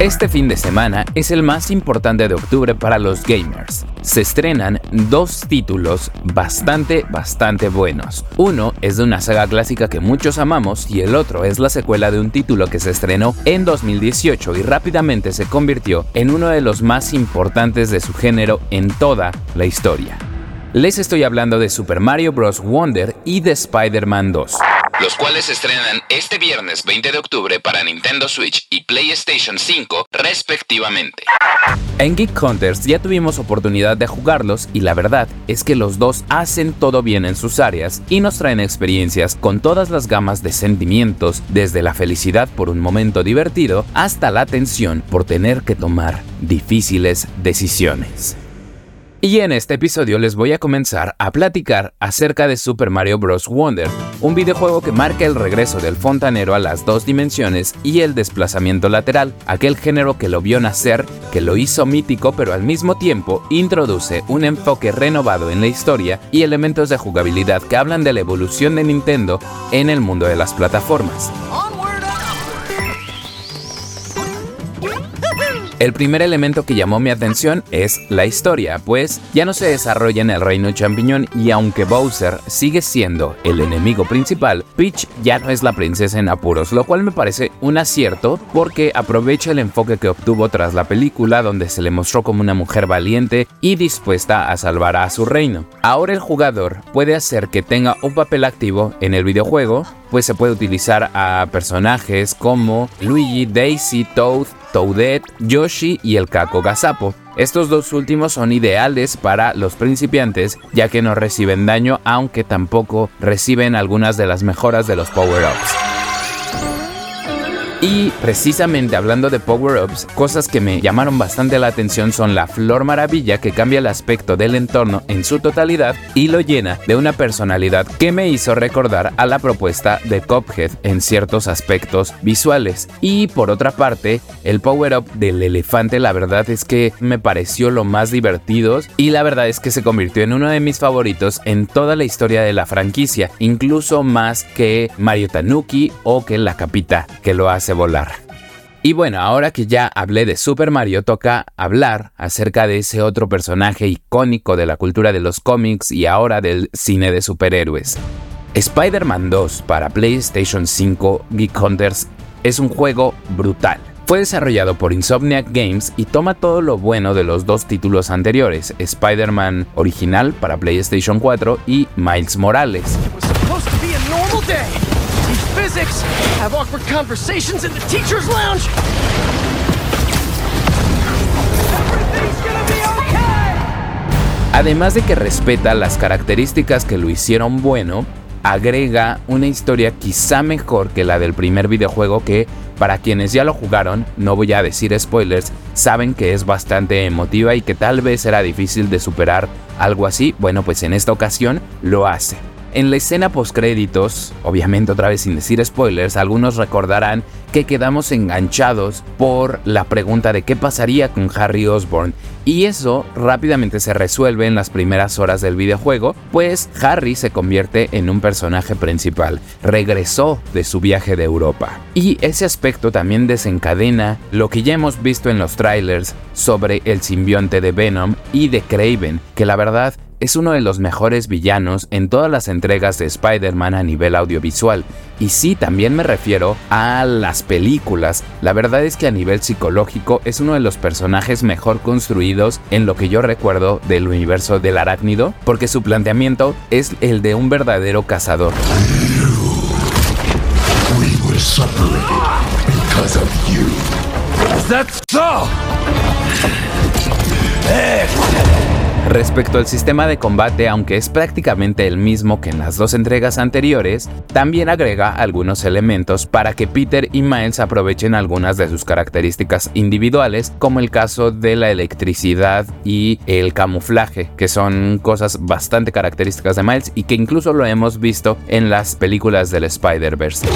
Este fin de semana es el más importante de octubre para los gamers. Se estrenan dos títulos bastante, bastante buenos. Uno es de una saga clásica que muchos amamos y el otro es la secuela de un título que se estrenó en 2018 y rápidamente se convirtió en uno de los más importantes de su género en toda la historia. Les estoy hablando de Super Mario Bros. Wonder y de Spider-Man 2 los cuales se estrenan este viernes 20 de octubre para Nintendo Switch y PlayStation 5 respectivamente. En Geek Hunters ya tuvimos oportunidad de jugarlos y la verdad es que los dos hacen todo bien en sus áreas y nos traen experiencias con todas las gamas de sentimientos, desde la felicidad por un momento divertido hasta la tensión por tener que tomar difíciles decisiones. Y en este episodio les voy a comenzar a platicar acerca de Super Mario Bros. Wonder, un videojuego que marca el regreso del fontanero a las dos dimensiones y el desplazamiento lateral, aquel género que lo vio nacer, que lo hizo mítico pero al mismo tiempo introduce un enfoque renovado en la historia y elementos de jugabilidad que hablan de la evolución de Nintendo en el mundo de las plataformas. El primer elemento que llamó mi atención es la historia, pues ya no se desarrolla en el reino champiñón y aunque Bowser sigue siendo el enemigo principal, Peach ya no es la princesa en apuros, lo cual me parece un acierto porque aprovecha el enfoque que obtuvo tras la película donde se le mostró como una mujer valiente y dispuesta a salvar a su reino. Ahora el jugador puede hacer que tenga un papel activo en el videojuego, pues se puede utilizar a personajes como Luigi, Daisy, Toad, Toadette, Yoshi y el Caco Gazapo. Estos dos últimos son ideales para los principiantes ya que no reciben daño aunque tampoco reciben algunas de las mejoras de los power-ups. Precisamente hablando de power-ups, cosas que me llamaron bastante la atención son la Flor Maravilla que cambia el aspecto del entorno en su totalidad y lo llena de una personalidad que me hizo recordar a la propuesta de Cophead en ciertos aspectos visuales. Y por otra parte, el power-up del elefante la verdad es que me pareció lo más divertido y la verdad es que se convirtió en uno de mis favoritos en toda la historia de la franquicia, incluso más que Mario Tanuki o que la capita que lo hace volar. Y bueno, ahora que ya hablé de Super Mario, toca hablar acerca de ese otro personaje icónico de la cultura de los cómics y ahora del cine de superhéroes. Spider-Man 2 para PlayStation 5 Geek Hunters es un juego brutal. Fue desarrollado por Insomniac Games y toma todo lo bueno de los dos títulos anteriores, Spider-Man original para PlayStation 4 y Miles Morales. Además de que respeta las características que lo hicieron bueno, agrega una historia quizá mejor que la del primer videojuego que, para quienes ya lo jugaron, no voy a decir spoilers, saben que es bastante emotiva y que tal vez era difícil de superar algo así, bueno pues en esta ocasión lo hace. En la escena postcréditos, obviamente otra vez sin decir spoilers, algunos recordarán que quedamos enganchados por la pregunta de qué pasaría con Harry Osborn y eso rápidamente se resuelve en las primeras horas del videojuego, pues Harry se convierte en un personaje principal, regresó de su viaje de Europa. Y ese aspecto también desencadena lo que ya hemos visto en los trailers sobre el simbionte de Venom y de Craven, que la verdad es uno de los mejores villanos en todas las entregas de Spider-Man a nivel audiovisual. Y sí, también me refiero a las películas. La verdad es que a nivel psicológico es uno de los personajes mejor construidos en lo que yo recuerdo del universo del arácnido, porque su planteamiento es el de un verdadero cazador. Respecto al sistema de combate, aunque es prácticamente el mismo que en las dos entregas anteriores, también agrega algunos elementos para que Peter y Miles aprovechen algunas de sus características individuales, como el caso de la electricidad y el camuflaje, que son cosas bastante características de Miles y que incluso lo hemos visto en las películas del Spider-Verse.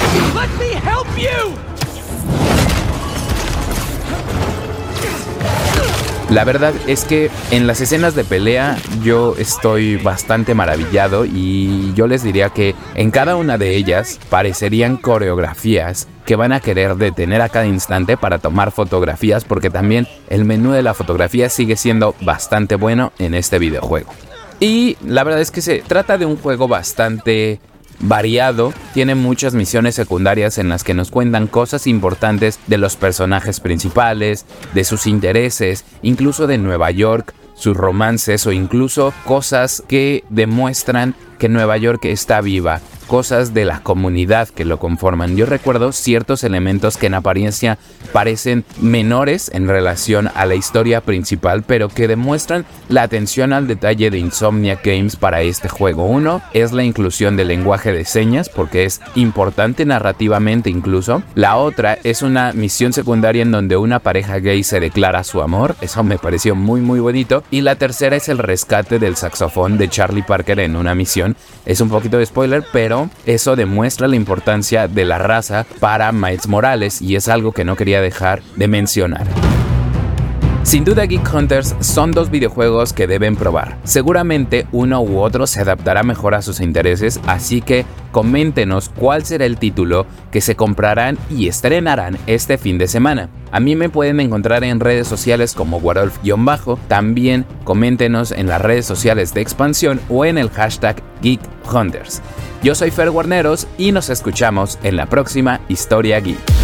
La verdad es que en las escenas de pelea yo estoy bastante maravillado y yo les diría que en cada una de ellas parecerían coreografías que van a querer detener a cada instante para tomar fotografías porque también el menú de la fotografía sigue siendo bastante bueno en este videojuego. Y la verdad es que se trata de un juego bastante variado, tiene muchas misiones secundarias en las que nos cuentan cosas importantes de los personajes principales, de sus intereses, incluso de Nueva York, sus romances o incluso cosas que demuestran que Nueva York está viva, cosas de la comunidad que lo conforman. Yo recuerdo ciertos elementos que en apariencia parecen menores en relación a la historia principal, pero que demuestran la atención al detalle de Insomnia Games para este juego. Uno es la inclusión del lenguaje de señas, porque es importante narrativamente incluso. La otra es una misión secundaria en donde una pareja gay se declara su amor, eso me pareció muy muy bonito. Y la tercera es el rescate del saxofón de Charlie Parker en una misión. Es un poquito de spoiler, eso demuestra la importancia de la raza para Miles Morales y es algo que no quería dejar de mencionar. Sin duda Geek Hunters son dos videojuegos que deben probar. Seguramente uno u otro se adaptará mejor a sus intereses, así que coméntenos cuál será el título que se comprarán y estrenarán este fin de semana. A mí me pueden encontrar en redes sociales como Warolf-bajo, también coméntenos en las redes sociales de expansión o en el hashtag Geek Hunters. Yo soy Fer Guarneros y nos escuchamos en la próxima Historia Geek.